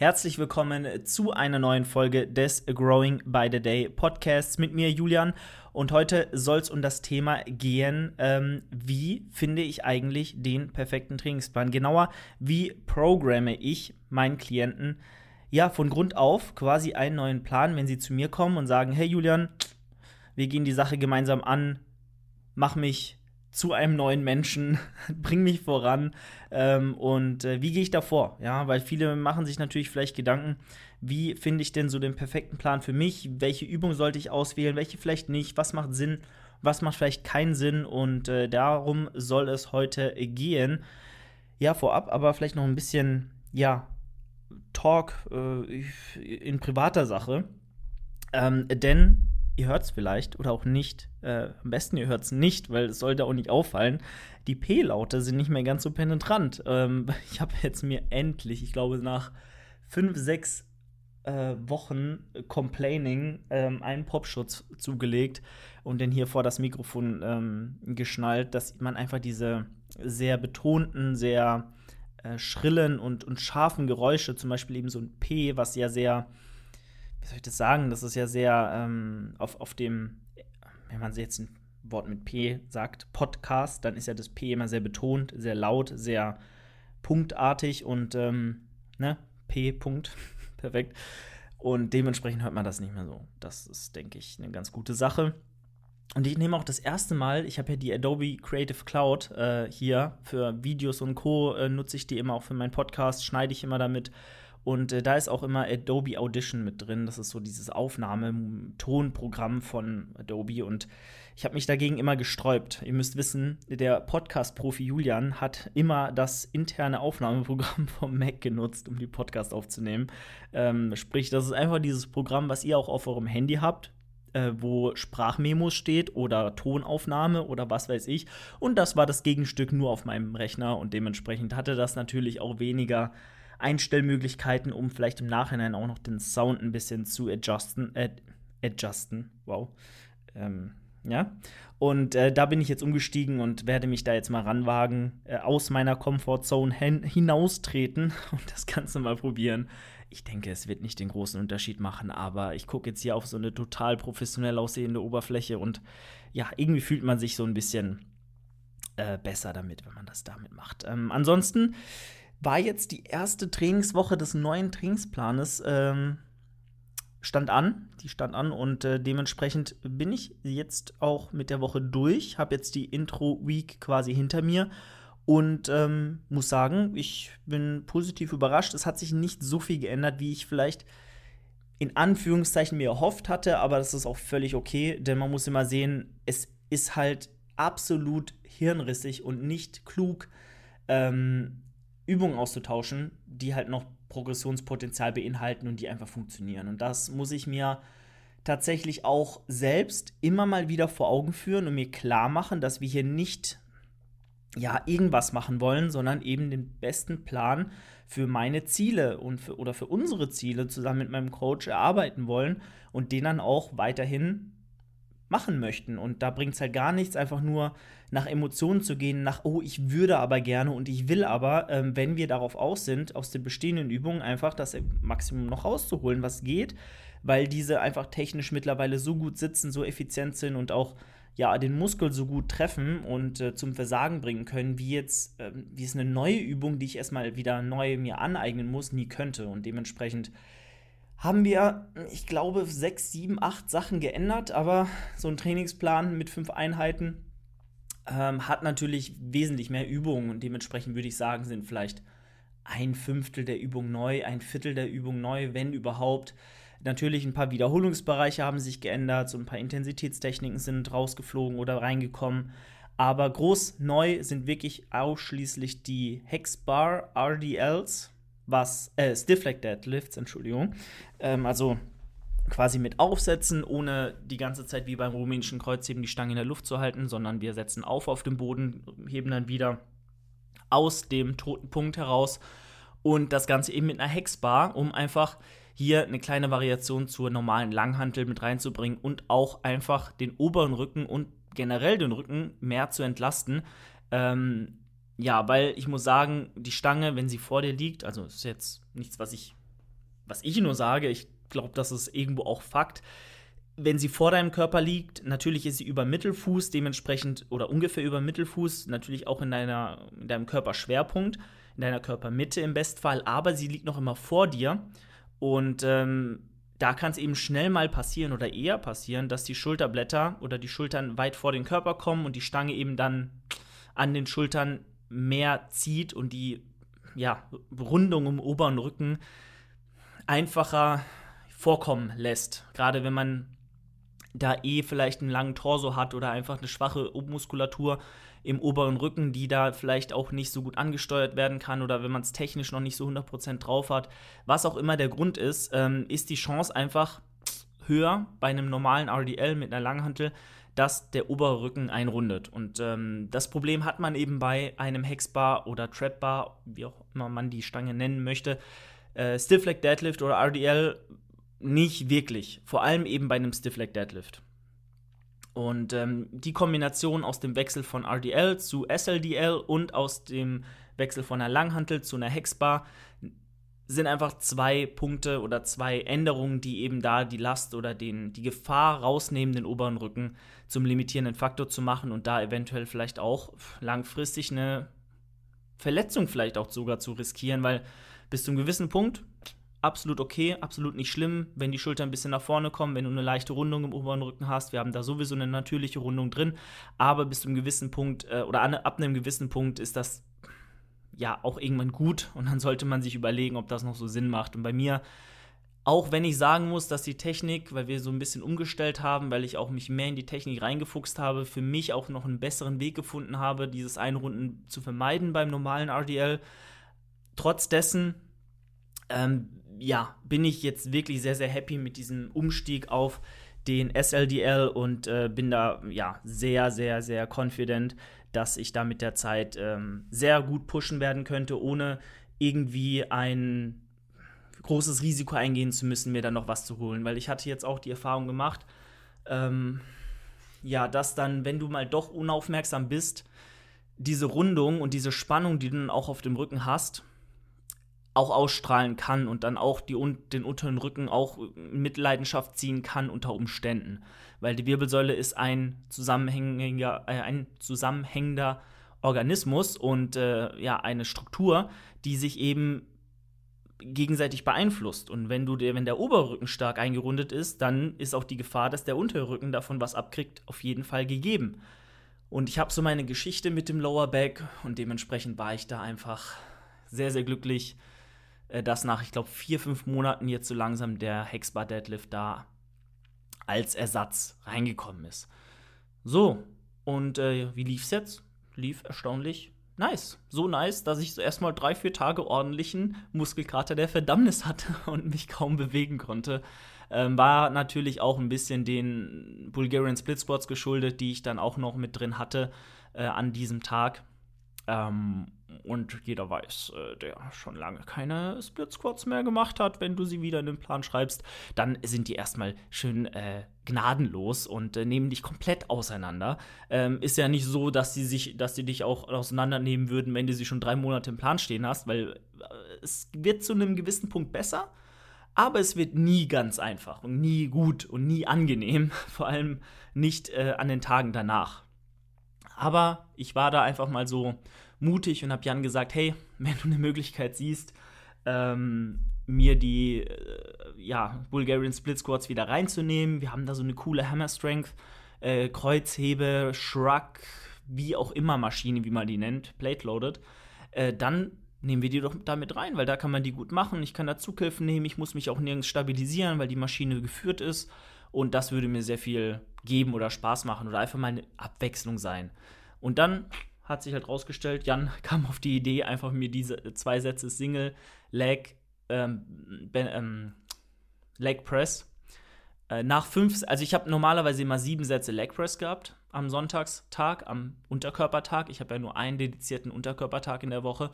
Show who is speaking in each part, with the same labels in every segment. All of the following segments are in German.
Speaker 1: Herzlich willkommen zu einer neuen Folge des Growing by the Day Podcasts mit mir, Julian. Und heute soll es um das Thema gehen, ähm, wie finde ich eigentlich den perfekten Trainingsplan? Genauer, wie programme ich meinen Klienten ja von Grund auf quasi einen neuen Plan, wenn sie zu mir kommen und sagen, hey Julian, wir gehen die Sache gemeinsam an, mach mich zu einem neuen Menschen, bring mich voran ähm, und äh, wie gehe ich da vor? Ja, weil viele machen sich natürlich vielleicht Gedanken, wie finde ich denn so den perfekten Plan für mich? Welche Übung sollte ich auswählen? Welche vielleicht nicht? Was macht Sinn? Was macht vielleicht keinen Sinn? Und äh, darum soll es heute gehen. Ja, vorab, aber vielleicht noch ein bisschen, ja, Talk äh, in privater Sache. Ähm, denn ihr hört es vielleicht oder auch nicht. Äh, am besten ihr hört es nicht, weil es sollte auch nicht auffallen. Die P-Laute sind nicht mehr ganz so penetrant. Ähm, ich habe jetzt mir endlich, ich glaube nach fünf, sechs äh, Wochen Complaining ähm, einen Popschutz zugelegt und den hier vor das Mikrofon ähm, geschnallt, dass man einfach diese sehr betonten, sehr äh, schrillen und, und scharfen Geräusche, zum Beispiel eben so ein P, was ja sehr wie soll ich das sagen? Das ist ja sehr ähm, auf, auf dem, wenn man jetzt ein Wort mit P sagt, Podcast, dann ist ja das P immer sehr betont, sehr laut, sehr punktartig und ähm, ne, P, Punkt, perfekt. Und dementsprechend hört man das nicht mehr so. Das ist, denke ich, eine ganz gute Sache. Und ich nehme auch das erste Mal, ich habe ja die Adobe Creative Cloud äh, hier für Videos und Co. Äh, nutze ich die immer auch für meinen Podcast, schneide ich immer damit. Und äh, da ist auch immer Adobe Audition mit drin. Das ist so dieses Aufnahmetonprogramm von Adobe. Und ich habe mich dagegen immer gesträubt. Ihr müsst wissen, der Podcast-Profi Julian hat immer das interne Aufnahmeprogramm vom Mac genutzt, um die Podcast aufzunehmen. Ähm, sprich, das ist einfach dieses Programm, was ihr auch auf eurem Handy habt. Äh, wo Sprachmemos steht oder Tonaufnahme oder was weiß ich. Und das war das Gegenstück nur auf meinem Rechner und dementsprechend hatte das natürlich auch weniger Einstellmöglichkeiten, um vielleicht im Nachhinein auch noch den Sound ein bisschen zu adjusten. Äh, adjusten, wow. Ähm, ja. Und äh, da bin ich jetzt umgestiegen und werde mich da jetzt mal ranwagen, äh, aus meiner Comfortzone hinaustreten und das Ganze mal probieren. Ich denke, es wird nicht den großen Unterschied machen, aber ich gucke jetzt hier auf so eine total professionell aussehende Oberfläche und ja, irgendwie fühlt man sich so ein bisschen äh, besser damit, wenn man das damit macht. Ähm, ansonsten war jetzt die erste Trainingswoche des neuen Trainingsplanes. Ähm, stand an, die stand an und äh, dementsprechend bin ich jetzt auch mit der Woche durch, habe jetzt die Intro-Week quasi hinter mir und ähm, muss sagen, ich bin positiv überrascht. Es hat sich nicht so viel geändert, wie ich vielleicht in Anführungszeichen mir erhofft hatte, aber das ist auch völlig okay, denn man muss immer sehen, es ist halt absolut hirnrissig und nicht klug, ähm, Übungen auszutauschen, die halt noch Progressionspotenzial beinhalten und die einfach funktionieren. Und das muss ich mir tatsächlich auch selbst immer mal wieder vor Augen führen und mir klar machen, dass wir hier nicht ja irgendwas machen wollen, sondern eben den besten Plan für meine Ziele und für, oder für unsere Ziele zusammen mit meinem Coach erarbeiten wollen und den dann auch weiterhin machen möchten. Und da bringt es halt gar nichts, einfach nur nach Emotionen zu gehen, nach, oh, ich würde aber gerne und ich will aber, ähm, wenn wir darauf aus sind, aus den bestehenden Übungen einfach das Maximum noch rauszuholen, was geht, weil diese einfach technisch mittlerweile so gut sitzen, so effizient sind und auch ja, den Muskel so gut treffen und äh, zum Versagen bringen können, wie jetzt, äh, wie es eine neue Übung, die ich erstmal wieder neu mir aneignen muss, nie könnte. Und dementsprechend haben wir, ich glaube, sechs, sieben, acht Sachen geändert, aber so ein Trainingsplan mit fünf Einheiten ähm, hat natürlich wesentlich mehr Übungen und dementsprechend würde ich sagen, sind vielleicht ein Fünftel der Übung neu, ein Viertel der Übung neu, wenn überhaupt. Natürlich ein paar Wiederholungsbereiche haben sich geändert, so ein paar Intensitätstechniken sind rausgeflogen oder reingekommen. Aber groß neu sind wirklich ausschließlich die Hexbar RDLs, was, äh, Stiff Leg Deadlifts, Entschuldigung. Ähm, also quasi mit Aufsetzen, ohne die ganze Zeit wie beim rumänischen Kreuzheben die Stange in der Luft zu halten, sondern wir setzen auf auf dem Boden, heben dann wieder aus dem toten Punkt heraus und das Ganze eben mit einer Hexbar, um einfach hier eine kleine Variation zur normalen Langhantel mit reinzubringen und auch einfach den oberen Rücken und generell den Rücken mehr zu entlasten. Ähm, ja, weil ich muss sagen, die Stange, wenn sie vor dir liegt, also ist jetzt nichts, was ich was ich nur sage, ich glaube, das ist irgendwo auch Fakt, wenn sie vor deinem Körper liegt, natürlich ist sie über Mittelfuß, dementsprechend oder ungefähr über Mittelfuß, natürlich auch in, deiner, in deinem Körperschwerpunkt, in deiner Körpermitte im Bestfall, aber sie liegt noch immer vor dir. Und ähm, da kann es eben schnell mal passieren oder eher passieren, dass die Schulterblätter oder die Schultern weit vor den Körper kommen und die Stange eben dann an den Schultern mehr zieht und die ja, Rundung im oberen Rücken einfacher vorkommen lässt. Gerade wenn man da eh vielleicht einen langen Torso hat oder einfach eine schwache Muskulatur im oberen Rücken, die da vielleicht auch nicht so gut angesteuert werden kann oder wenn man es technisch noch nicht so 100% drauf hat. Was auch immer der Grund ist, ähm, ist die Chance einfach höher bei einem normalen RDL mit einer Langhantel, dass der obere Rücken einrundet. Und ähm, das Problem hat man eben bei einem Hexbar oder Trapbar, wie auch immer man die Stange nennen möchte. Äh, Stiff Leg Deadlift oder RDL nicht wirklich. Vor allem eben bei einem Stiff Leg Deadlift. Und ähm, die Kombination aus dem Wechsel von RDL zu SLDL und aus dem Wechsel von einer Langhantel zu einer Hexbar sind einfach zwei Punkte oder zwei Änderungen, die eben da die Last oder den, die Gefahr rausnehmen, den oberen Rücken zum limitierenden Faktor zu machen und da eventuell vielleicht auch langfristig eine Verletzung vielleicht auch sogar zu riskieren, weil bis zu einem gewissen Punkt absolut okay, absolut nicht schlimm, wenn die Schultern ein bisschen nach vorne kommen, wenn du eine leichte Rundung im oberen Rücken hast. Wir haben da sowieso eine natürliche Rundung drin, aber bis zu einem gewissen Punkt äh, oder an, ab einem gewissen Punkt ist das ja auch irgendwann gut und dann sollte man sich überlegen, ob das noch so Sinn macht. Und bei mir, auch wenn ich sagen muss, dass die Technik, weil wir so ein bisschen umgestellt haben, weil ich auch mich mehr in die Technik reingefuchst habe, für mich auch noch einen besseren Weg gefunden habe, dieses Einrunden zu vermeiden beim normalen RDL. Trotz dessen ähm, ja, bin ich jetzt wirklich sehr, sehr happy mit diesem Umstieg auf den SLDL und äh, bin da ja sehr, sehr, sehr confident, dass ich da mit der Zeit ähm, sehr gut pushen werden könnte, ohne irgendwie ein großes Risiko eingehen zu müssen, mir dann noch was zu holen. Weil ich hatte jetzt auch die Erfahrung gemacht, ähm, ja, dass dann, wenn du mal doch unaufmerksam bist, diese Rundung und diese Spannung, die du dann auch auf dem Rücken hast, auch ausstrahlen kann und dann auch die, den unteren Rücken auch mit Leidenschaft ziehen kann unter Umständen. Weil die Wirbelsäule ist ein zusammenhängender, äh, ein zusammenhängender Organismus und äh, ja, eine Struktur, die sich eben gegenseitig beeinflusst. Und wenn du der, wenn der Oberrücken stark eingerundet ist, dann ist auch die Gefahr, dass der Unterrücken davon was abkriegt, auf jeden Fall gegeben. Und ich habe so meine Geschichte mit dem Lower Back und dementsprechend war ich da einfach sehr, sehr glücklich, äh, dass nach, ich glaube, vier, fünf Monaten jetzt so langsam der Hexbar Deadlift da als Ersatz reingekommen ist. So, und äh, wie lief's jetzt? Lief erstaunlich nice. So nice, dass ich so erstmal drei, vier Tage ordentlichen Muskelkater der Verdammnis hatte und mich kaum bewegen konnte. Ähm, war natürlich auch ein bisschen den Bulgarian Split Squats geschuldet, die ich dann auch noch mit drin hatte äh, an diesem Tag. Ähm, und jeder weiß, äh, der schon lange keine Split Squats mehr gemacht hat, wenn du sie wieder in den Plan schreibst, dann sind die erstmal schön äh, gnadenlos und äh, nehmen dich komplett auseinander. Ähm, ist ja nicht so, dass sie sich, dass sie dich auch auseinandernehmen würden, wenn du sie schon drei Monate im Plan stehen hast, weil äh, es wird zu einem gewissen Punkt besser, aber es wird nie ganz einfach und nie gut und nie angenehm, vor allem nicht äh, an den Tagen danach. Aber ich war da einfach mal so mutig und habe Jan gesagt, hey, wenn du eine Möglichkeit siehst, ähm, mir die äh, ja, Bulgarian Split Squats wieder reinzunehmen. Wir haben da so eine coole Hammer Strength, äh, Kreuzhebe, Shrug, wie auch immer Maschine, wie man die nennt, Plate Loaded. Äh, dann nehmen wir die doch damit rein, weil da kann man die gut machen. Ich kann da Zughilfen nehmen, ich muss mich auch nirgends stabilisieren, weil die Maschine geführt ist. Und das würde mir sehr viel geben oder Spaß machen oder einfach mal eine Abwechslung sein. Und dann hat sich halt rausgestellt, Jan kam auf die Idee, einfach mir diese zwei Sätze Single, Leg, ähm, ähm, Leg Press. Äh, nach fünf, also ich habe normalerweise immer sieben Sätze Leg Press gehabt am Sonntagstag, am Unterkörpertag. Ich habe ja nur einen dedizierten Unterkörpertag in der Woche.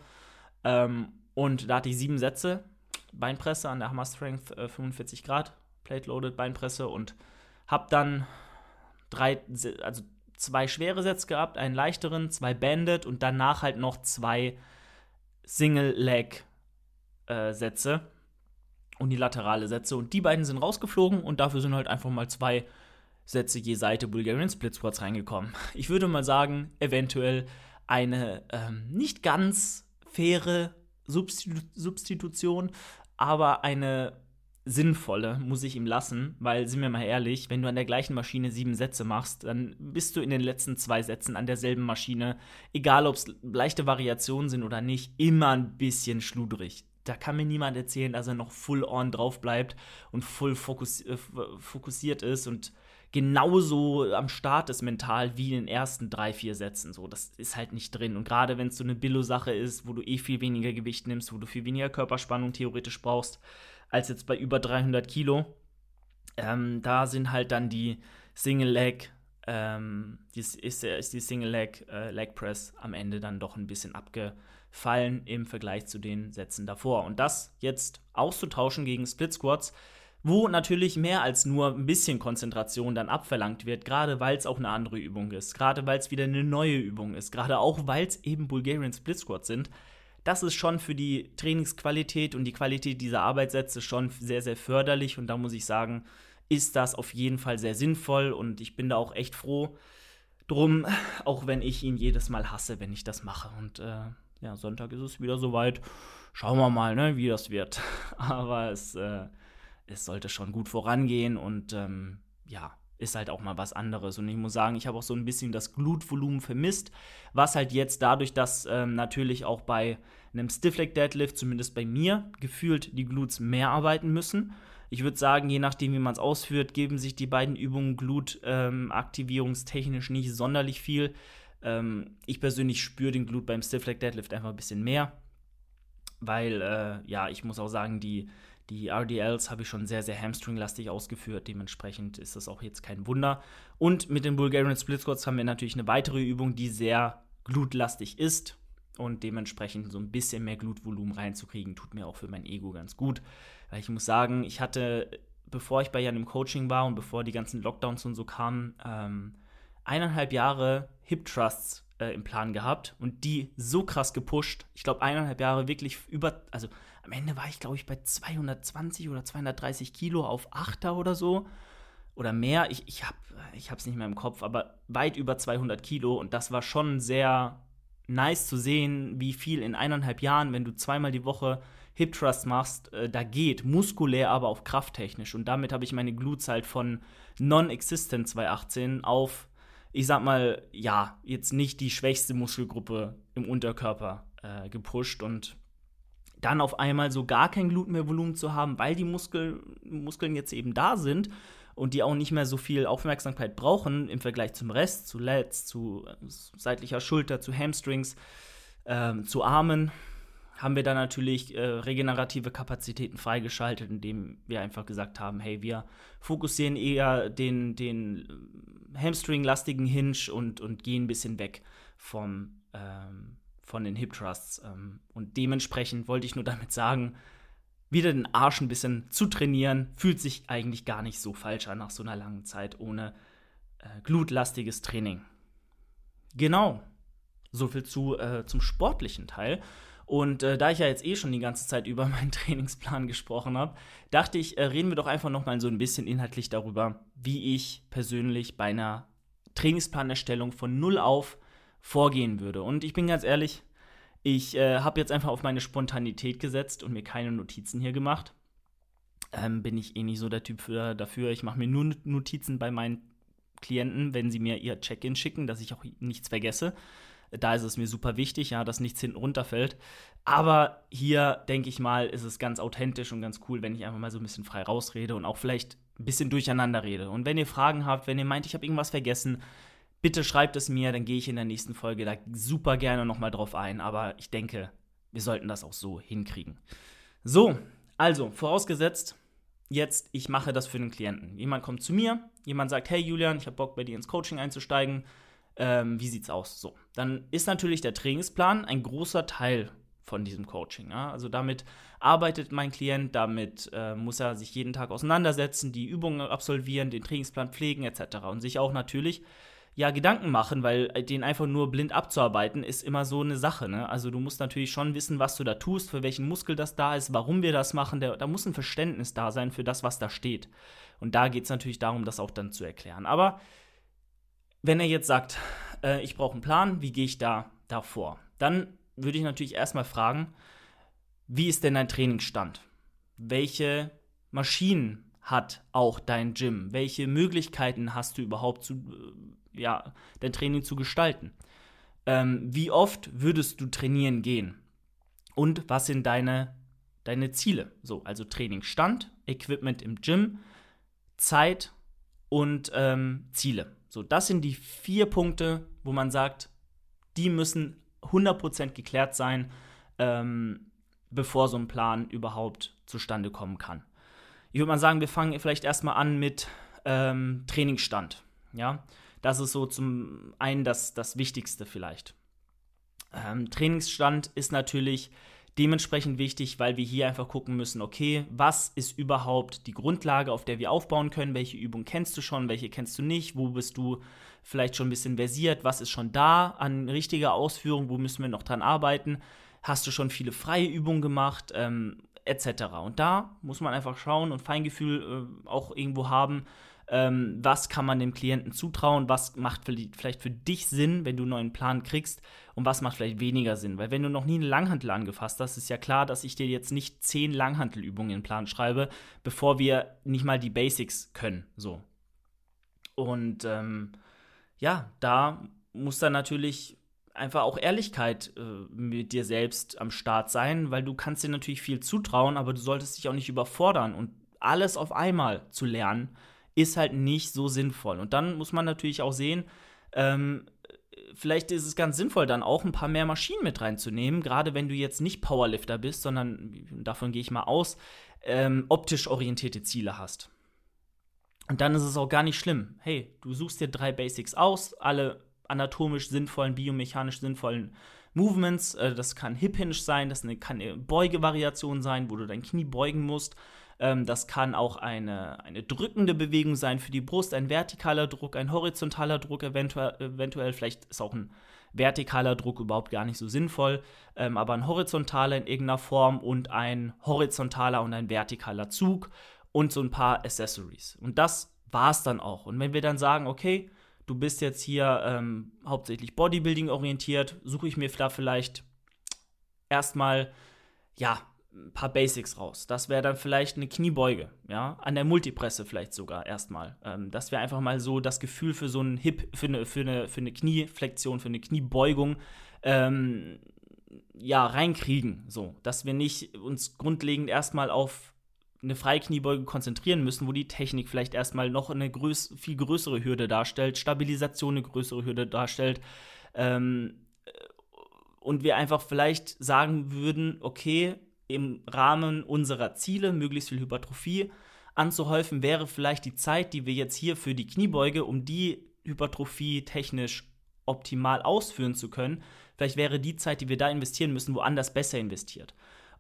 Speaker 1: Ähm, und da hatte ich sieben Sätze. Beinpresse an der Hammer Strength äh, 45 Grad, Plate Loaded Beinpresse und habe dann drei, also zwei schwere Sätze gehabt, einen leichteren, zwei Banded und danach halt noch zwei Single-Leg-Sätze. Äh, unilaterale Sätze. Und die beiden sind rausgeflogen und dafür sind halt einfach mal zwei Sätze je Seite Bulgarian Split Squats reingekommen. Ich würde mal sagen, eventuell eine ähm, nicht ganz faire Substitu Substitution, aber eine sinnvolle, muss ich ihm lassen, weil, sind wir mal ehrlich, wenn du an der gleichen Maschine sieben Sätze machst, dann bist du in den letzten zwei Sätzen an derselben Maschine, egal ob es leichte Variationen sind oder nicht, immer ein bisschen schludrig. Da kann mir niemand erzählen, dass er noch full on drauf bleibt und full fokus äh, fokussiert ist und genauso am Start ist mental wie in den ersten drei, vier Sätzen. So, das ist halt nicht drin. Und gerade wenn es so eine Billo-Sache ist, wo du eh viel weniger Gewicht nimmst, wo du viel weniger Körperspannung theoretisch brauchst, als jetzt bei über 300 Kilo. Ähm, da sind halt dann die Single Leg, ähm, die, ist, ist die Single Leg äh, Leg Press am Ende dann doch ein bisschen abgefallen im Vergleich zu den Sätzen davor. Und das jetzt auszutauschen gegen Split Squats, wo natürlich mehr als nur ein bisschen Konzentration dann abverlangt wird, gerade weil es auch eine andere Übung ist, gerade weil es wieder eine neue Übung ist, gerade auch weil es eben Bulgarian Split Squats sind, das ist schon für die Trainingsqualität und die Qualität dieser Arbeitssätze schon sehr, sehr förderlich. Und da muss ich sagen, ist das auf jeden Fall sehr sinnvoll und ich bin da auch echt froh drum, auch wenn ich ihn jedes Mal hasse, wenn ich das mache. Und äh, ja, Sonntag ist es wieder soweit. Schauen wir mal, ne, wie das wird. Aber es, äh, es sollte schon gut vorangehen und ähm, ja, ist halt auch mal was anderes. Und ich muss sagen, ich habe auch so ein bisschen das Glutvolumen vermisst, was halt jetzt dadurch, dass ähm, natürlich auch bei einem Stiff Leg Deadlift, zumindest bei mir, gefühlt die Glutes mehr arbeiten müssen. Ich würde sagen, je nachdem, wie man es ausführt, geben sich die beiden Übungen Glut-aktivierungstechnisch ähm, nicht sonderlich viel. Ähm, ich persönlich spüre den Glut beim Stiff Leg Deadlift einfach ein bisschen mehr, weil, äh, ja, ich muss auch sagen, die die RDLs habe ich schon sehr, sehr hamstringlastig ausgeführt. Dementsprechend ist das auch jetzt kein Wunder. Und mit den Bulgarian Split Squats haben wir natürlich eine weitere Übung, die sehr glutlastig ist. Und dementsprechend so ein bisschen mehr Glutvolumen reinzukriegen, tut mir auch für mein Ego ganz gut. Weil ich muss sagen, ich hatte, bevor ich bei Jan im Coaching war und bevor die ganzen Lockdowns und so kamen, ähm, eineinhalb Jahre Hip Trusts äh, im Plan gehabt und die so krass gepusht. Ich glaube, eineinhalb Jahre wirklich über, also am Ende war ich, glaube ich, bei 220 oder 230 Kilo auf Achter oder so. Oder mehr. Ich, ich habe es nicht mehr im Kopf, aber weit über 200 Kilo. Und das war schon sehr nice zu sehen, wie viel in eineinhalb Jahren, wenn du zweimal die Woche Hip Thrust machst, äh, da geht. Muskulär, aber auch krafttechnisch. Und damit habe ich meine Glutes halt von non-existent 218 auf, ich sag mal, ja, jetzt nicht die schwächste Muskelgruppe im Unterkörper äh, gepusht. Und dann auf einmal so gar kein Glut mehr Volumen zu haben, weil die Muskel, Muskeln jetzt eben da sind und die auch nicht mehr so viel Aufmerksamkeit brauchen im Vergleich zum Rest, zu Lats, zu äh, seitlicher Schulter, zu Hamstrings, ähm, zu Armen, haben wir dann natürlich äh, regenerative Kapazitäten freigeschaltet, indem wir einfach gesagt haben, hey, wir fokussieren eher den, den Hamstring-lastigen Hinge und, und gehen ein bisschen weg vom, ähm, von den Hip Thrusts. Ähm, und dementsprechend wollte ich nur damit sagen, wieder den Arsch ein bisschen zu trainieren, fühlt sich eigentlich gar nicht so falsch an nach so einer langen Zeit ohne äh, glutlastiges Training. Genau. Soviel zu, äh, zum sportlichen Teil. Und äh, da ich ja jetzt eh schon die ganze Zeit über meinen Trainingsplan gesprochen habe, dachte ich, äh, reden wir doch einfach noch mal so ein bisschen inhaltlich darüber, wie ich persönlich bei einer Trainingsplanerstellung von null auf vorgehen würde. Und ich bin ganz ehrlich, ich äh, habe jetzt einfach auf meine Spontanität gesetzt und mir keine Notizen hier gemacht. Ähm, bin ich eh nicht so der Typ für, dafür. Ich mache mir nur Notizen bei meinen Klienten, wenn sie mir ihr Check-in schicken, dass ich auch nichts vergesse. Da ist es mir super wichtig, ja, dass nichts hinten runterfällt. Aber hier, denke ich mal, ist es ganz authentisch und ganz cool, wenn ich einfach mal so ein bisschen frei rausrede und auch vielleicht ein bisschen durcheinander rede. Und wenn ihr Fragen habt, wenn ihr meint, ich habe irgendwas vergessen, Bitte schreibt es mir, dann gehe ich in der nächsten Folge da super gerne nochmal drauf ein. Aber ich denke, wir sollten das auch so hinkriegen. So, also, vorausgesetzt, jetzt, ich mache das für den Klienten. Jemand kommt zu mir, jemand sagt, hey Julian, ich habe Bock, bei dir ins Coaching einzusteigen. Ähm, wie sieht's aus? So, dann ist natürlich der Trainingsplan ein großer Teil von diesem Coaching. Ja? Also damit arbeitet mein Klient, damit äh, muss er sich jeden Tag auseinandersetzen, die Übungen absolvieren, den Trainingsplan pflegen etc. Und sich auch natürlich ja, Gedanken machen, weil äh, den einfach nur blind abzuarbeiten, ist immer so eine Sache. Ne? Also du musst natürlich schon wissen, was du da tust, für welchen Muskel das da ist, warum wir das machen. Der, da muss ein Verständnis da sein für das, was da steht. Und da geht es natürlich darum, das auch dann zu erklären. Aber wenn er jetzt sagt, äh, ich brauche einen Plan, wie gehe ich da, da vor? Dann würde ich natürlich erstmal fragen, wie ist denn dein Trainingsstand? Welche Maschinen hat auch dein Gym? Welche Möglichkeiten hast du überhaupt zu, äh, ja, dein Training zu gestalten? Ähm, wie oft würdest du trainieren gehen? Und was sind deine, deine Ziele? So, also Trainingsstand, Equipment im Gym, Zeit und ähm, Ziele. So, das sind die vier Punkte, wo man sagt, die müssen 100% geklärt sein, ähm, bevor so ein Plan überhaupt zustande kommen kann. Ich würde mal sagen, wir fangen vielleicht erstmal an mit ähm, Trainingsstand. Ja, das ist so zum einen das, das Wichtigste vielleicht. Ähm, Trainingsstand ist natürlich dementsprechend wichtig, weil wir hier einfach gucken müssen, okay, was ist überhaupt die Grundlage, auf der wir aufbauen können? Welche Übung kennst du schon, welche kennst du nicht? Wo bist du vielleicht schon ein bisschen versiert? Was ist schon da an richtiger Ausführung? Wo müssen wir noch dran arbeiten? Hast du schon viele freie Übungen gemacht? Ähm, etc. Und da muss man einfach schauen und Feingefühl äh, auch irgendwo haben, ähm, was kann man dem Klienten zutrauen, was macht vielleicht für dich Sinn, wenn du einen neuen Plan kriegst und was macht vielleicht weniger Sinn. Weil wenn du noch nie eine Langhantel angefasst hast, ist ja klar, dass ich dir jetzt nicht zehn Langhantelübungen in den Plan schreibe, bevor wir nicht mal die Basics können. So. Und ähm, ja, da muss dann natürlich einfach auch Ehrlichkeit äh, mit dir selbst am Start sein, weil du kannst dir natürlich viel zutrauen, aber du solltest dich auch nicht überfordern und alles auf einmal zu lernen ist halt nicht so sinnvoll. Und dann muss man natürlich auch sehen, ähm, vielleicht ist es ganz sinnvoll, dann auch ein paar mehr Maschinen mit reinzunehmen, gerade wenn du jetzt nicht Powerlifter bist, sondern davon gehe ich mal aus, ähm, optisch orientierte Ziele hast. Und dann ist es auch gar nicht schlimm. Hey, du suchst dir drei Basics aus, alle anatomisch sinnvollen, biomechanisch sinnvollen Movements. Äh, das kann Hip Hinge sein, das kann eine Beugevariation sein, wo du dein Knie beugen musst. Ähm, das kann auch eine, eine drückende Bewegung sein für die Brust, ein vertikaler Druck, ein horizontaler Druck eventuell, eventuell. Vielleicht ist auch ein vertikaler Druck überhaupt gar nicht so sinnvoll, ähm, aber ein horizontaler in irgendeiner Form und ein horizontaler und ein vertikaler Zug und so ein paar Accessories. Und das war es dann auch. Und wenn wir dann sagen, okay, du bist jetzt hier ähm, hauptsächlich Bodybuilding orientiert, suche ich mir da vielleicht erstmal, ja, ein paar Basics raus. Das wäre dann vielleicht eine Kniebeuge, ja, an der Multipresse vielleicht sogar erstmal. Ähm, das wäre einfach mal so das Gefühl für so einen Hip, für eine, für eine, für eine Knieflexion, für eine Kniebeugung, ähm, ja, reinkriegen. So, dass wir nicht uns grundlegend erstmal auf eine Freikniebeuge konzentrieren müssen, wo die Technik vielleicht erstmal noch eine größ viel größere Hürde darstellt, Stabilisation eine größere Hürde darstellt. Ähm, und wir einfach vielleicht sagen würden, okay, im Rahmen unserer Ziele, möglichst viel Hypertrophie anzuhäufen, wäre vielleicht die Zeit, die wir jetzt hier für die Kniebeuge, um die Hypertrophie technisch optimal ausführen zu können, vielleicht wäre die Zeit, die wir da investieren müssen, woanders besser investiert.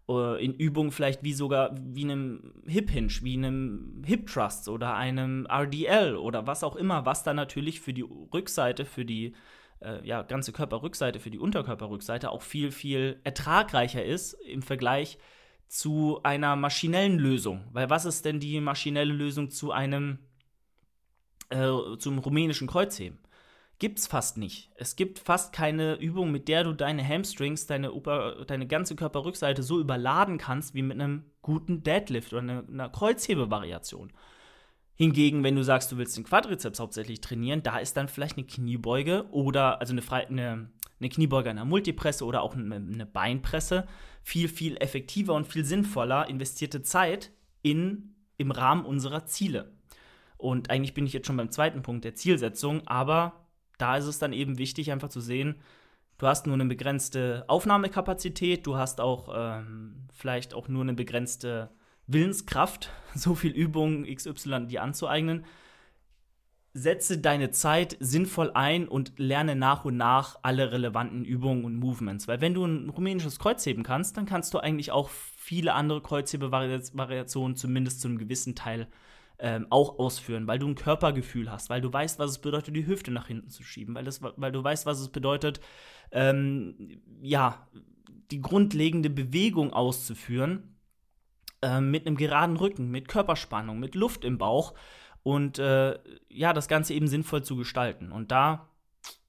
Speaker 1: Äh, in Übungen vielleicht wie sogar wie einem Hip Hinge, wie einem Hip Thrust oder einem RDL oder was auch immer, was dann natürlich für die Rückseite, für die äh, ja, ganze Körperrückseite für die Unterkörperrückseite auch viel, viel ertragreicher ist im Vergleich zu einer maschinellen Lösung. Weil was ist denn die maschinelle Lösung zu einem äh, zum rumänischen Kreuzheben? Gibt's fast nicht. Es gibt fast keine Übung, mit der du deine Hamstrings, deine, Ober, deine ganze Körperrückseite so überladen kannst wie mit einem guten Deadlift oder einer, einer Kreuzhebevariation. Hingegen, wenn du sagst, du willst den Quadrizeps hauptsächlich trainieren, da ist dann vielleicht eine Kniebeuge oder also eine, eine, eine Kniebeuge einer Multipresse oder auch eine, eine Beinpresse viel, viel effektiver und viel sinnvoller investierte Zeit in, im Rahmen unserer Ziele. Und eigentlich bin ich jetzt schon beim zweiten Punkt der Zielsetzung, aber da ist es dann eben wichtig, einfach zu sehen, du hast nur eine begrenzte Aufnahmekapazität, du hast auch ähm, vielleicht auch nur eine begrenzte Willenskraft, so viel Übung XY dir anzueignen. Setze deine Zeit sinnvoll ein und lerne nach und nach alle relevanten Übungen und Movements. Weil wenn du ein rumänisches Kreuzheben kannst, dann kannst du eigentlich auch viele andere Kreuzhebevariationen zumindest zu einem gewissen Teil ähm, auch ausführen, weil du ein Körpergefühl hast, weil du weißt, was es bedeutet, die Hüfte nach hinten zu schieben, weil, das, weil du weißt, was es bedeutet, ähm, ja, die grundlegende Bewegung auszuführen äh, mit einem geraden Rücken, mit Körperspannung, mit Luft im Bauch und äh, ja, das Ganze eben sinnvoll zu gestalten. Und da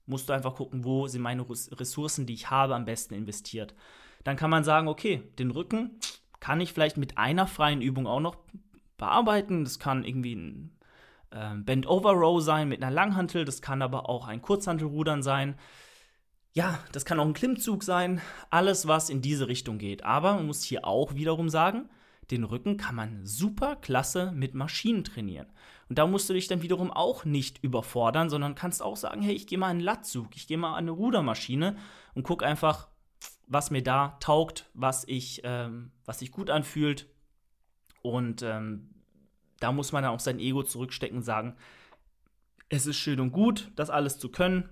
Speaker 1: musst du einfach gucken, wo sind meine Ressourcen, die ich habe, am besten investiert. Dann kann man sagen, okay, den Rücken kann ich vielleicht mit einer freien Übung auch noch bearbeiten. Das kann irgendwie ein äh, Bend-Over-Row sein mit einer Langhantel, das kann aber auch ein Kurzhantelrudern sein. Ja, das kann auch ein Klimmzug sein. Alles, was in diese Richtung geht. Aber man muss hier auch wiederum sagen, den Rücken kann man super klasse mit Maschinen trainieren. Und da musst du dich dann wiederum auch nicht überfordern, sondern kannst auch sagen, hey, ich gehe mal einen Latzug, ich gehe mal an eine Rudermaschine und guck einfach, was mir da taugt, was ich, ähm, was sich gut anfühlt. Und ähm, da muss man dann auch sein Ego zurückstecken und sagen, es ist schön und gut, das alles zu können,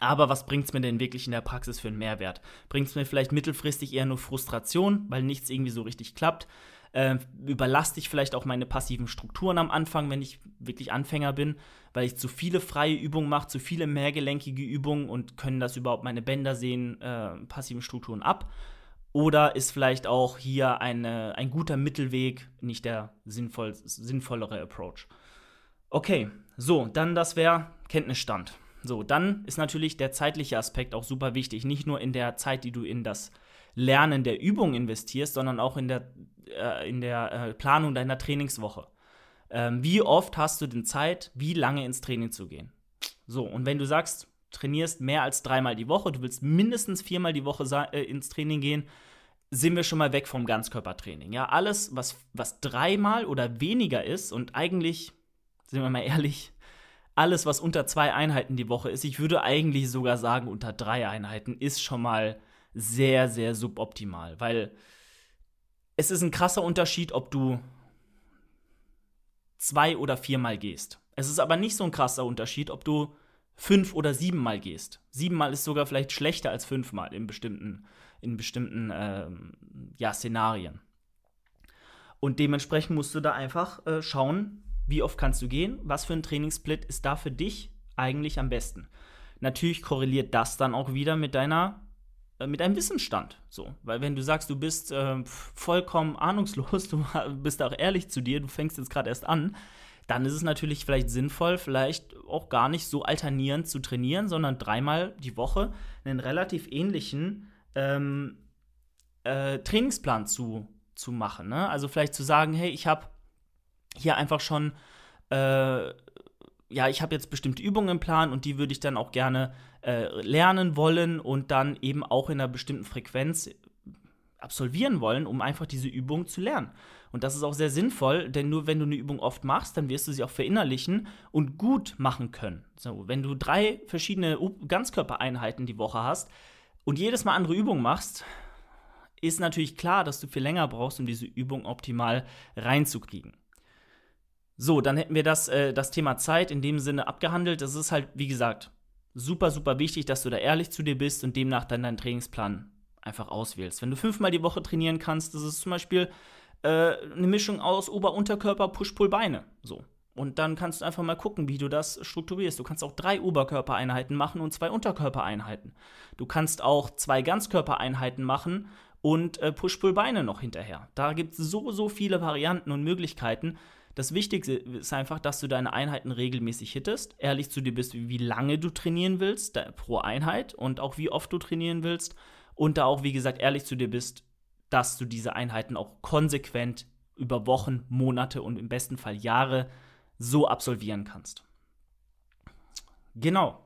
Speaker 1: aber was bringt es mir denn wirklich in der Praxis für einen Mehrwert? Bringt es mir vielleicht mittelfristig eher nur Frustration, weil nichts irgendwie so richtig klappt? Äh, überlaste ich vielleicht auch meine passiven Strukturen am Anfang, wenn ich wirklich Anfänger bin, weil ich zu viele freie Übungen mache, zu viele mehrgelenkige Übungen und können das überhaupt meine Bänder sehen, äh, passiven Strukturen ab? Oder ist vielleicht auch hier eine, ein guter Mittelweg nicht der sinnvoll, sinnvollere Approach? Okay, so, dann das wäre Kenntnisstand. So, dann ist natürlich der zeitliche Aspekt auch super wichtig. Nicht nur in der Zeit, die du in das Lernen der Übung investierst, sondern auch in der, äh, in der äh, Planung deiner Trainingswoche. Ähm, wie oft hast du denn Zeit, wie lange ins Training zu gehen? So, und wenn du sagst, trainierst mehr als dreimal die Woche, du willst mindestens viermal die Woche äh, ins Training gehen, sind wir schon mal weg vom Ganzkörpertraining. Ja, alles, was, was dreimal oder weniger ist und eigentlich, sind wir mal ehrlich, alles, was unter zwei Einheiten die Woche ist, ich würde eigentlich sogar sagen, unter drei Einheiten ist schon mal sehr, sehr suboptimal, weil es ist ein krasser Unterschied, ob du zwei oder viermal gehst. Es ist aber nicht so ein krasser Unterschied, ob du fünf oder siebenmal gehst. Siebenmal ist sogar vielleicht schlechter als fünfmal in bestimmten, in bestimmten ähm, ja, Szenarien. Und dementsprechend musst du da einfach äh, schauen, wie oft kannst du gehen? Was für ein Trainingssplit ist da für dich eigentlich am besten? Natürlich korreliert das dann auch wieder mit deiner äh, mit deinem Wissensstand. So, weil wenn du sagst, du bist äh, vollkommen ahnungslos, du bist auch ehrlich zu dir, du fängst jetzt gerade erst an, dann ist es natürlich vielleicht sinnvoll, vielleicht auch gar nicht so alternierend zu trainieren, sondern dreimal die Woche einen relativ ähnlichen ähm, äh, Trainingsplan zu, zu machen. Ne? Also vielleicht zu sagen, hey, ich habe hier einfach schon, äh, ja, ich habe jetzt bestimmte Übungen im Plan und die würde ich dann auch gerne äh, lernen wollen und dann eben auch in einer bestimmten Frequenz absolvieren wollen, um einfach diese Übung zu lernen. Und das ist auch sehr sinnvoll, denn nur wenn du eine Übung oft machst, dann wirst du sie auch verinnerlichen und gut machen können. So, wenn du drei verschiedene Ganzkörpereinheiten die Woche hast und jedes Mal andere Übungen machst, ist natürlich klar, dass du viel länger brauchst, um diese Übung optimal reinzukriegen. So, dann hätten wir das, äh, das Thema Zeit in dem Sinne abgehandelt. Das ist halt, wie gesagt, super, super wichtig, dass du da ehrlich zu dir bist und demnach dann deinen Trainingsplan einfach auswählst. Wenn du fünfmal die Woche trainieren kannst, das ist zum Beispiel äh, eine Mischung aus Ober-Unterkörper, Push-Pull-Beine. So. Und dann kannst du einfach mal gucken, wie du das strukturierst. Du kannst auch drei Oberkörpereinheiten machen und zwei Unterkörpereinheiten. Du kannst auch zwei Ganzkörpereinheiten machen und äh, Push-Pull-Beine noch hinterher. Da gibt es so, so viele Varianten und Möglichkeiten. Das Wichtigste ist einfach, dass du deine Einheiten regelmäßig hittest, ehrlich zu dir bist, wie lange du trainieren willst pro Einheit und auch wie oft du trainieren willst und da auch, wie gesagt, ehrlich zu dir bist, dass du diese Einheiten auch konsequent über Wochen, Monate und im besten Fall Jahre so absolvieren kannst. Genau.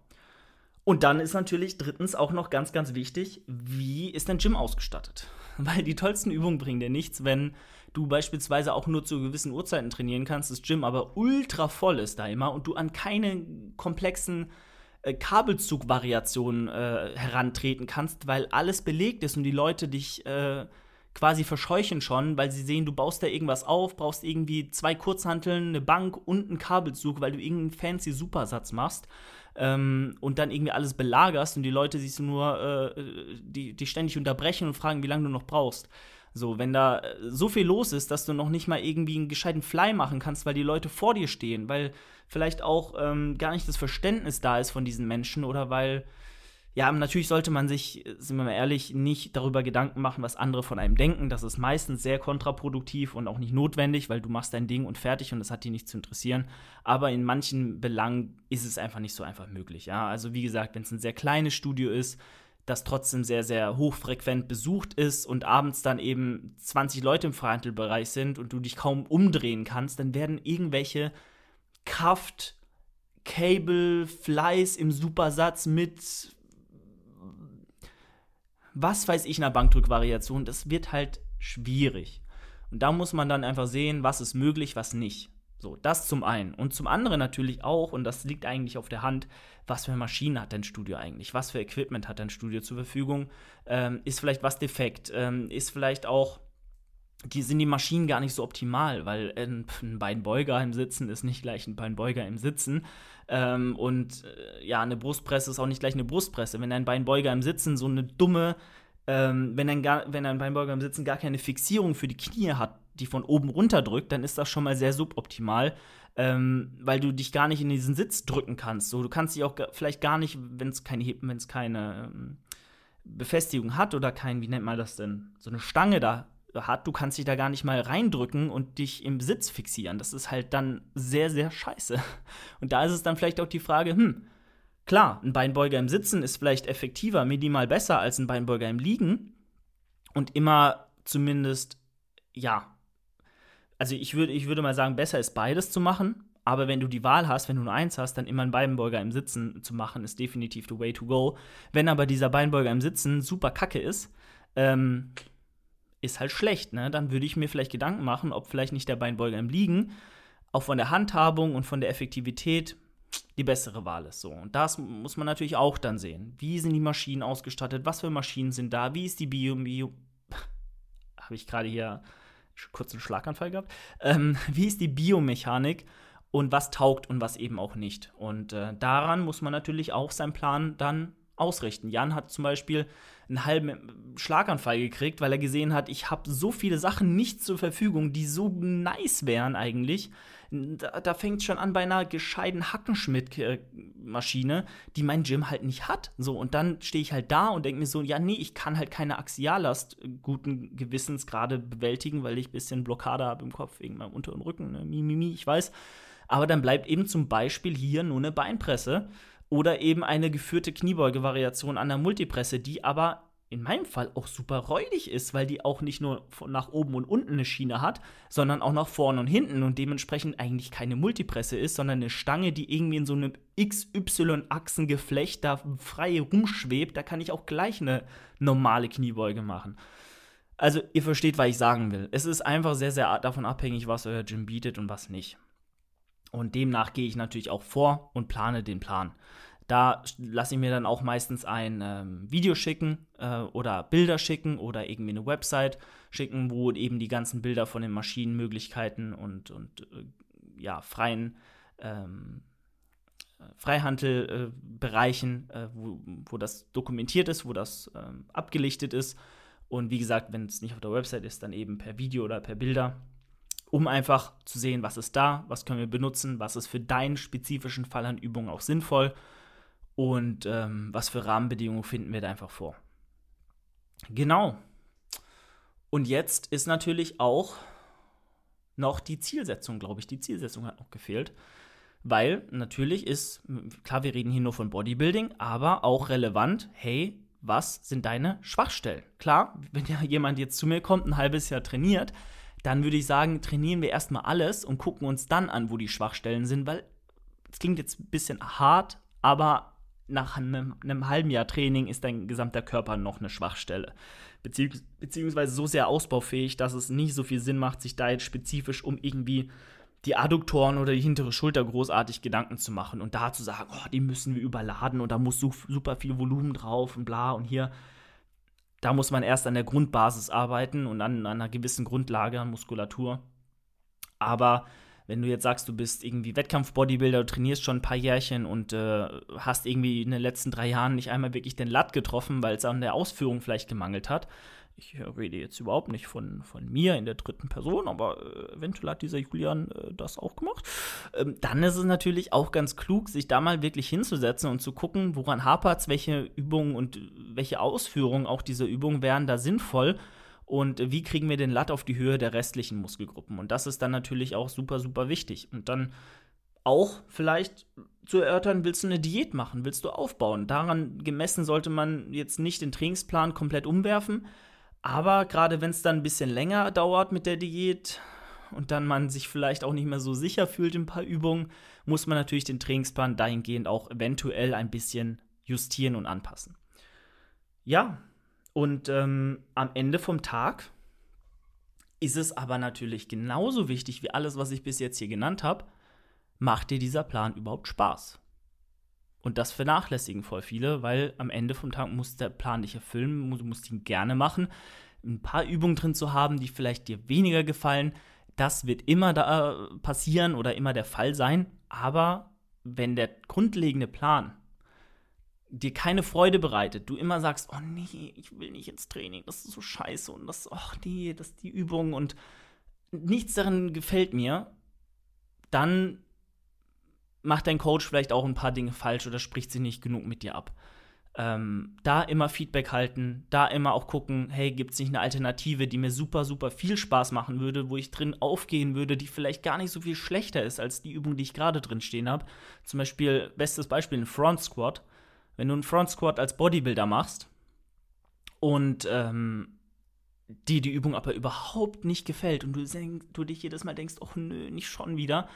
Speaker 1: Und dann ist natürlich drittens auch noch ganz, ganz wichtig, wie ist dein Gym ausgestattet? Weil die tollsten Übungen bringen dir nichts, wenn du beispielsweise auch nur zu gewissen Uhrzeiten trainieren kannst, das Gym aber ultra voll ist da immer und du an keine komplexen äh, Kabelzugvariationen äh, herantreten kannst, weil alles belegt ist und die Leute dich äh, quasi verscheuchen schon, weil sie sehen, du baust da irgendwas auf, brauchst irgendwie zwei Kurzhanteln, eine Bank und einen Kabelzug, weil du irgendeinen fancy Supersatz machst ähm, und dann irgendwie alles belagerst und die Leute siehst du nur, äh, die, die ständig unterbrechen und fragen, wie lange du noch brauchst. So, wenn da äh, so viel los ist, dass du noch nicht mal irgendwie einen gescheiten Fly machen kannst, weil die Leute vor dir stehen, weil vielleicht auch ähm, gar nicht das Verständnis da ist von diesen Menschen oder weil ja, natürlich sollte man sich, sind wir mal ehrlich, nicht darüber Gedanken machen, was andere von einem denken. Das ist meistens sehr kontraproduktiv und auch nicht notwendig, weil du machst dein Ding und fertig und das hat die nicht zu interessieren. Aber in manchen Belangen ist es einfach nicht so einfach möglich. Ja, also wie gesagt, wenn es ein sehr kleines Studio ist, das trotzdem sehr, sehr hochfrequent besucht ist und abends dann eben 20 Leute im Freihandelbereich sind und du dich kaum umdrehen kannst, dann werden irgendwelche Kraft, Cable, Fleiß im Supersatz mit was weiß ich, einer Bankdrückvariation, das wird halt schwierig. Und da muss man dann einfach sehen, was ist möglich, was nicht. So, das zum einen. Und zum anderen natürlich auch, und das liegt eigentlich auf der Hand, was für Maschinen hat dein Studio eigentlich? Was für Equipment hat dein Studio zur Verfügung? Ähm, ist vielleicht was defekt? Ähm, ist vielleicht auch, die, sind die Maschinen gar nicht so optimal, weil ein, ein Beinbeuger im Sitzen ist nicht gleich ein Beinbeuger im Sitzen. Ähm, und äh, ja, eine Brustpresse ist auch nicht gleich eine Brustpresse. Wenn ein Beinbeuger im Sitzen so eine dumme, ähm, wenn, ein wenn ein Beinbeuger im Sitzen gar keine Fixierung für die Knie hat, die von oben runter drückt, dann ist das schon mal sehr suboptimal, ähm, weil du dich gar nicht in diesen Sitz drücken kannst. So, du kannst dich auch vielleicht gar nicht, wenn es keine, wenn es keine ähm, Befestigung hat oder kein, wie nennt man das denn, so eine Stange da hat, du kannst dich da gar nicht mal reindrücken und dich im Sitz fixieren. Das ist halt dann sehr, sehr scheiße. Und da ist es dann vielleicht auch die Frage, hm, klar, ein Beinbeuger im Sitzen ist vielleicht effektiver, minimal besser als ein Beinbeuger im Liegen und immer zumindest, ja, also ich würde, ich würde mal sagen, besser ist beides zu machen, aber wenn du die Wahl hast, wenn du nur eins hast, dann immer einen Beinbeuger im Sitzen zu machen, ist definitiv the way to go. Wenn aber dieser Beinbeuger im Sitzen super kacke ist, ähm, ist halt schlecht, ne? Dann würde ich mir vielleicht Gedanken machen, ob vielleicht nicht der Beinbeuger im Liegen auch von der Handhabung und von der Effektivität die bessere Wahl ist. So. Und das muss man natürlich auch dann sehen. Wie sind die Maschinen ausgestattet? Was für Maschinen sind da? Wie ist die Bio. Bio Habe ich gerade hier kurz einen Schlaganfall gehabt? Ähm, wie ist die Biomechanik? Und was taugt und was eben auch nicht. Und äh, daran muss man natürlich auch seinen Plan dann ausrichten. Jan hat zum Beispiel einen halben Schlaganfall gekriegt, weil er gesehen hat, ich habe so viele Sachen nicht zur Verfügung, die so nice wären eigentlich. Da, da fängt es schon an bei einer gescheiten Hackenschmidt-Maschine, die mein Gym halt nicht hat. So, und dann stehe ich halt da und denke mir so, ja, nee, ich kann halt keine Axiallast guten Gewissens gerade bewältigen, weil ich ein bisschen Blockade habe im Kopf wegen meinem Unter- und Rücken. Ne? Mi, ich weiß. Aber dann bleibt eben zum Beispiel hier nur eine Beinpresse oder eben eine geführte Kniebeuge-Variation an der Multipresse, die aber in meinem Fall auch super räudig ist, weil die auch nicht nur nach oben und unten eine Schiene hat, sondern auch nach vorne und hinten und dementsprechend eigentlich keine Multipresse ist, sondern eine Stange, die irgendwie in so einem XY-Achsengeflecht da frei rumschwebt. Da kann ich auch gleich eine normale Kniebeuge machen. Also, ihr versteht, was ich sagen will. Es ist einfach sehr, sehr davon abhängig, was euer Gym bietet und was nicht. Und demnach gehe ich natürlich auch vor und plane den Plan. Da lasse ich mir dann auch meistens ein ähm, Video schicken äh, oder Bilder schicken oder irgendwie eine Website schicken, wo eben die ganzen Bilder von den Maschinenmöglichkeiten und, und äh, ja, freien ähm, Freihandelbereichen, äh, wo, wo das dokumentiert ist, wo das ähm, abgelichtet ist. Und wie gesagt, wenn es nicht auf der Website ist, dann eben per Video oder per Bilder um einfach zu sehen, was ist da, was können wir benutzen, was ist für deinen spezifischen Fall an Übungen auch sinnvoll und ähm, was für Rahmenbedingungen finden wir da einfach vor. Genau. Und jetzt ist natürlich auch noch die Zielsetzung, glaube ich. Die Zielsetzung hat noch gefehlt. Weil natürlich ist, klar, wir reden hier nur von Bodybuilding, aber auch relevant, hey, was sind deine Schwachstellen? Klar, wenn ja jemand jetzt zu mir kommt, ein halbes Jahr trainiert, dann würde ich sagen, trainieren wir erstmal alles und gucken uns dann an, wo die Schwachstellen sind, weil es klingt jetzt ein bisschen hart, aber nach einem, einem, halben Jahr Training ist dein gesamter Körper noch eine Schwachstelle. Bezieh beziehungsweise so sehr ausbaufähig, dass es nicht so viel Sinn macht, sich da jetzt spezifisch um irgendwie die Adduktoren oder die hintere Schulter großartig Gedanken zu machen und da zu sagen, oh, die müssen wir überladen und da muss super viel Volumen drauf und bla und hier da muss man erst an der Grundbasis arbeiten und an, an einer gewissen Grundlage an Muskulatur. Aber wenn du jetzt sagst, du bist irgendwie Wettkampf-Bodybuilder, du trainierst schon ein paar Jährchen und äh, hast irgendwie in den letzten drei Jahren nicht einmal wirklich den Latt getroffen, weil es an der Ausführung vielleicht gemangelt hat, ich rede jetzt überhaupt nicht von, von mir in der dritten Person, aber äh, eventuell hat dieser Julian äh, das auch gemacht, ähm, dann ist es natürlich auch ganz klug, sich da mal wirklich hinzusetzen und zu gucken, woran hapert es, welche Übungen und welche Ausführungen auch dieser Übungen wären da sinnvoll und wie kriegen wir den Latt auf die Höhe der restlichen Muskelgruppen. Und das ist dann natürlich auch super, super wichtig. Und dann auch vielleicht zu erörtern, willst du eine Diät machen, willst du aufbauen. Daran gemessen sollte man jetzt nicht den Trainingsplan komplett umwerfen, aber gerade wenn es dann ein bisschen länger dauert mit der Diät und dann man sich vielleicht auch nicht mehr so sicher fühlt in ein paar Übungen, muss man natürlich den Trainingsplan dahingehend auch eventuell ein bisschen justieren und anpassen. Ja, und ähm, am Ende vom Tag ist es aber natürlich genauso wichtig wie alles, was ich bis jetzt hier genannt habe, macht dir dieser Plan überhaupt Spaß? Und das vernachlässigen voll viele, weil am Ende vom Tag muss der Plan dich erfüllen, du musst ihn gerne machen. Ein paar Übungen drin zu haben, die vielleicht dir weniger gefallen, das wird immer da passieren oder immer der Fall sein. Aber wenn der grundlegende Plan dir keine Freude bereitet, du immer sagst, oh nee, ich will nicht ins Training, das ist so scheiße und das, oh nee, das ist die Übung und nichts darin gefällt mir, dann macht dein Coach vielleicht auch ein paar Dinge falsch oder spricht sie nicht genug mit dir ab. Ähm, da immer Feedback halten, da immer auch gucken, hey, gibt es nicht eine Alternative, die mir super, super viel Spaß machen würde, wo ich drin aufgehen würde, die vielleicht gar nicht so viel schlechter ist als die Übung, die ich gerade drin stehen habe. Zum Beispiel, bestes Beispiel, ein Front Squat. Wenn du einen Front Squat als Bodybuilder machst und ähm, dir die Übung aber überhaupt nicht gefällt und du, du dich jedes Mal denkst, oh nö, nicht schon wieder,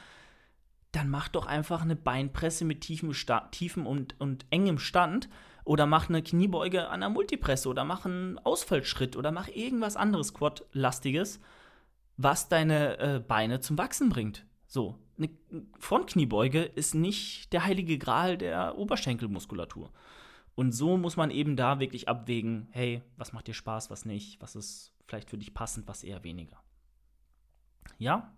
Speaker 1: dann mach doch einfach eine Beinpresse mit tiefem, Sta tiefem und, und engem Stand oder mach eine Kniebeuge an der Multipresse oder mach einen Ausfallschritt oder mach irgendwas anderes Quad-lastiges, was deine äh, Beine zum Wachsen bringt. So, eine Frontkniebeuge ist nicht der heilige Gral der Oberschenkelmuskulatur. Und so muss man eben da wirklich abwägen, hey, was macht dir Spaß, was nicht, was ist vielleicht für dich passend, was eher weniger. Ja,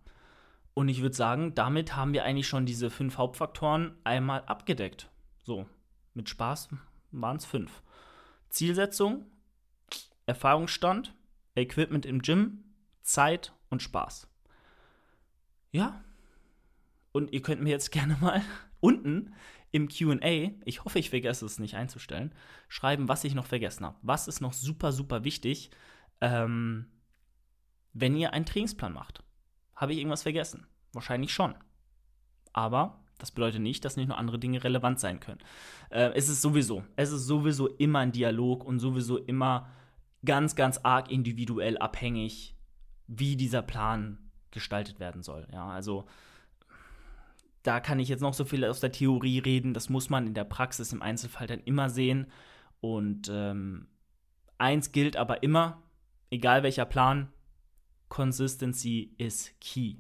Speaker 1: und ich würde sagen, damit haben wir eigentlich schon diese fünf Hauptfaktoren einmal abgedeckt. So, mit Spaß waren es fünf. Zielsetzung, Erfahrungsstand, Equipment im Gym, Zeit und Spaß. Ja. Und ihr könnt mir jetzt gerne mal unten im QA, ich hoffe, ich vergesse es nicht einzustellen, schreiben, was ich noch vergessen habe. Was ist noch super, super wichtig, ähm, wenn ihr einen Trainingsplan macht? Habe ich irgendwas vergessen? Wahrscheinlich schon. Aber das bedeutet nicht, dass nicht noch andere Dinge relevant sein können. Äh, es ist sowieso, es ist sowieso immer ein Dialog und sowieso immer ganz, ganz arg individuell abhängig, wie dieser Plan gestaltet werden soll. Ja, also da kann ich jetzt noch so viel aus der Theorie reden. Das muss man in der Praxis im Einzelfall dann immer sehen. Und ähm, eins gilt aber immer, egal welcher Plan, Consistency is key.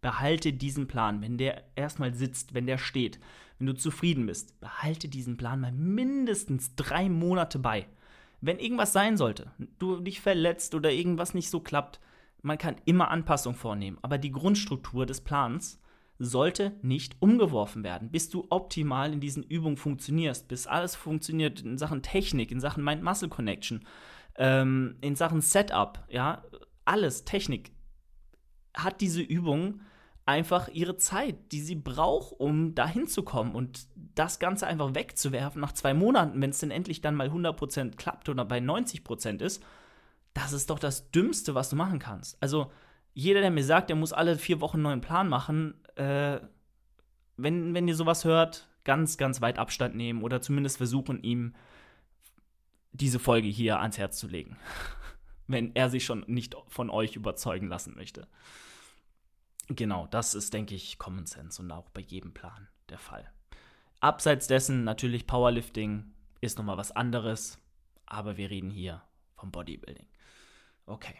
Speaker 1: Behalte diesen Plan, wenn der erstmal sitzt, wenn der steht, wenn du zufrieden bist, behalte diesen Plan mal mindestens drei Monate bei. Wenn irgendwas sein sollte, du dich verletzt oder irgendwas nicht so klappt, man kann immer Anpassungen vornehmen, aber die Grundstruktur des Plans sollte nicht umgeworfen werden, bis du optimal in diesen Übungen funktionierst, bis alles funktioniert in Sachen Technik, in Sachen Mind-Muscle-Connection, ähm, in Sachen Setup, ja, alles, Technik, hat diese Übung einfach ihre Zeit, die sie braucht, um dahin zu kommen und das Ganze einfach wegzuwerfen nach zwei Monaten, wenn es denn endlich dann mal 100% klappt oder bei 90% ist, das ist doch das Dümmste, was du machen kannst. Also jeder, der mir sagt, er muss alle vier Wochen einen neuen Plan machen, äh, wenn, wenn ihr sowas hört, ganz, ganz weit Abstand nehmen oder zumindest versuchen, ihm diese Folge hier ans Herz zu legen wenn er sich schon nicht von euch überzeugen lassen möchte. Genau, das ist, denke ich, Common Sense und auch bei jedem Plan der Fall. Abseits dessen natürlich Powerlifting ist nochmal was anderes, aber wir reden hier vom Bodybuilding. Okay.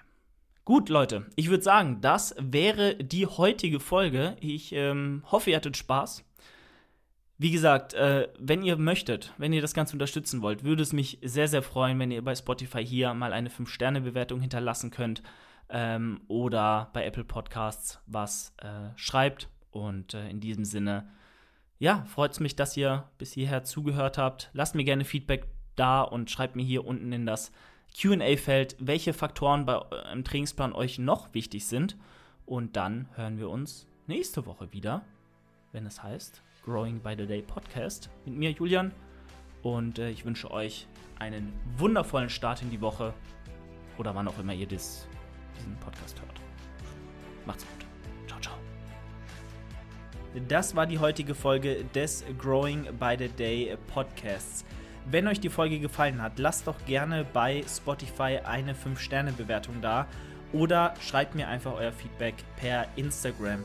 Speaker 1: Gut, Leute, ich würde sagen, das wäre die heutige Folge. Ich ähm, hoffe, ihr hattet Spaß. Wie gesagt, äh, wenn ihr möchtet, wenn ihr das Ganze unterstützen wollt, würde es mich sehr, sehr freuen, wenn ihr bei Spotify hier mal eine 5-Sterne-Bewertung hinterlassen könnt ähm, oder bei Apple Podcasts was äh, schreibt. Und äh, in diesem Sinne, ja, freut es mich, dass ihr bis hierher zugehört habt. Lasst mir gerne Feedback da und schreibt mir hier unten in das QA-Feld, welche Faktoren bei, im Trainingsplan euch noch wichtig sind. Und dann hören wir uns nächste Woche wieder, wenn es heißt Growing by the Day Podcast mit mir, Julian. Und äh, ich wünsche euch einen wundervollen Start in die Woche oder wann auch immer ihr das, diesen Podcast hört. Macht's gut. Ciao, ciao. Das war die heutige Folge des Growing by the Day Podcasts. Wenn euch die Folge gefallen hat, lasst doch gerne bei Spotify eine 5-Sterne-Bewertung da oder schreibt mir einfach euer Feedback per Instagram.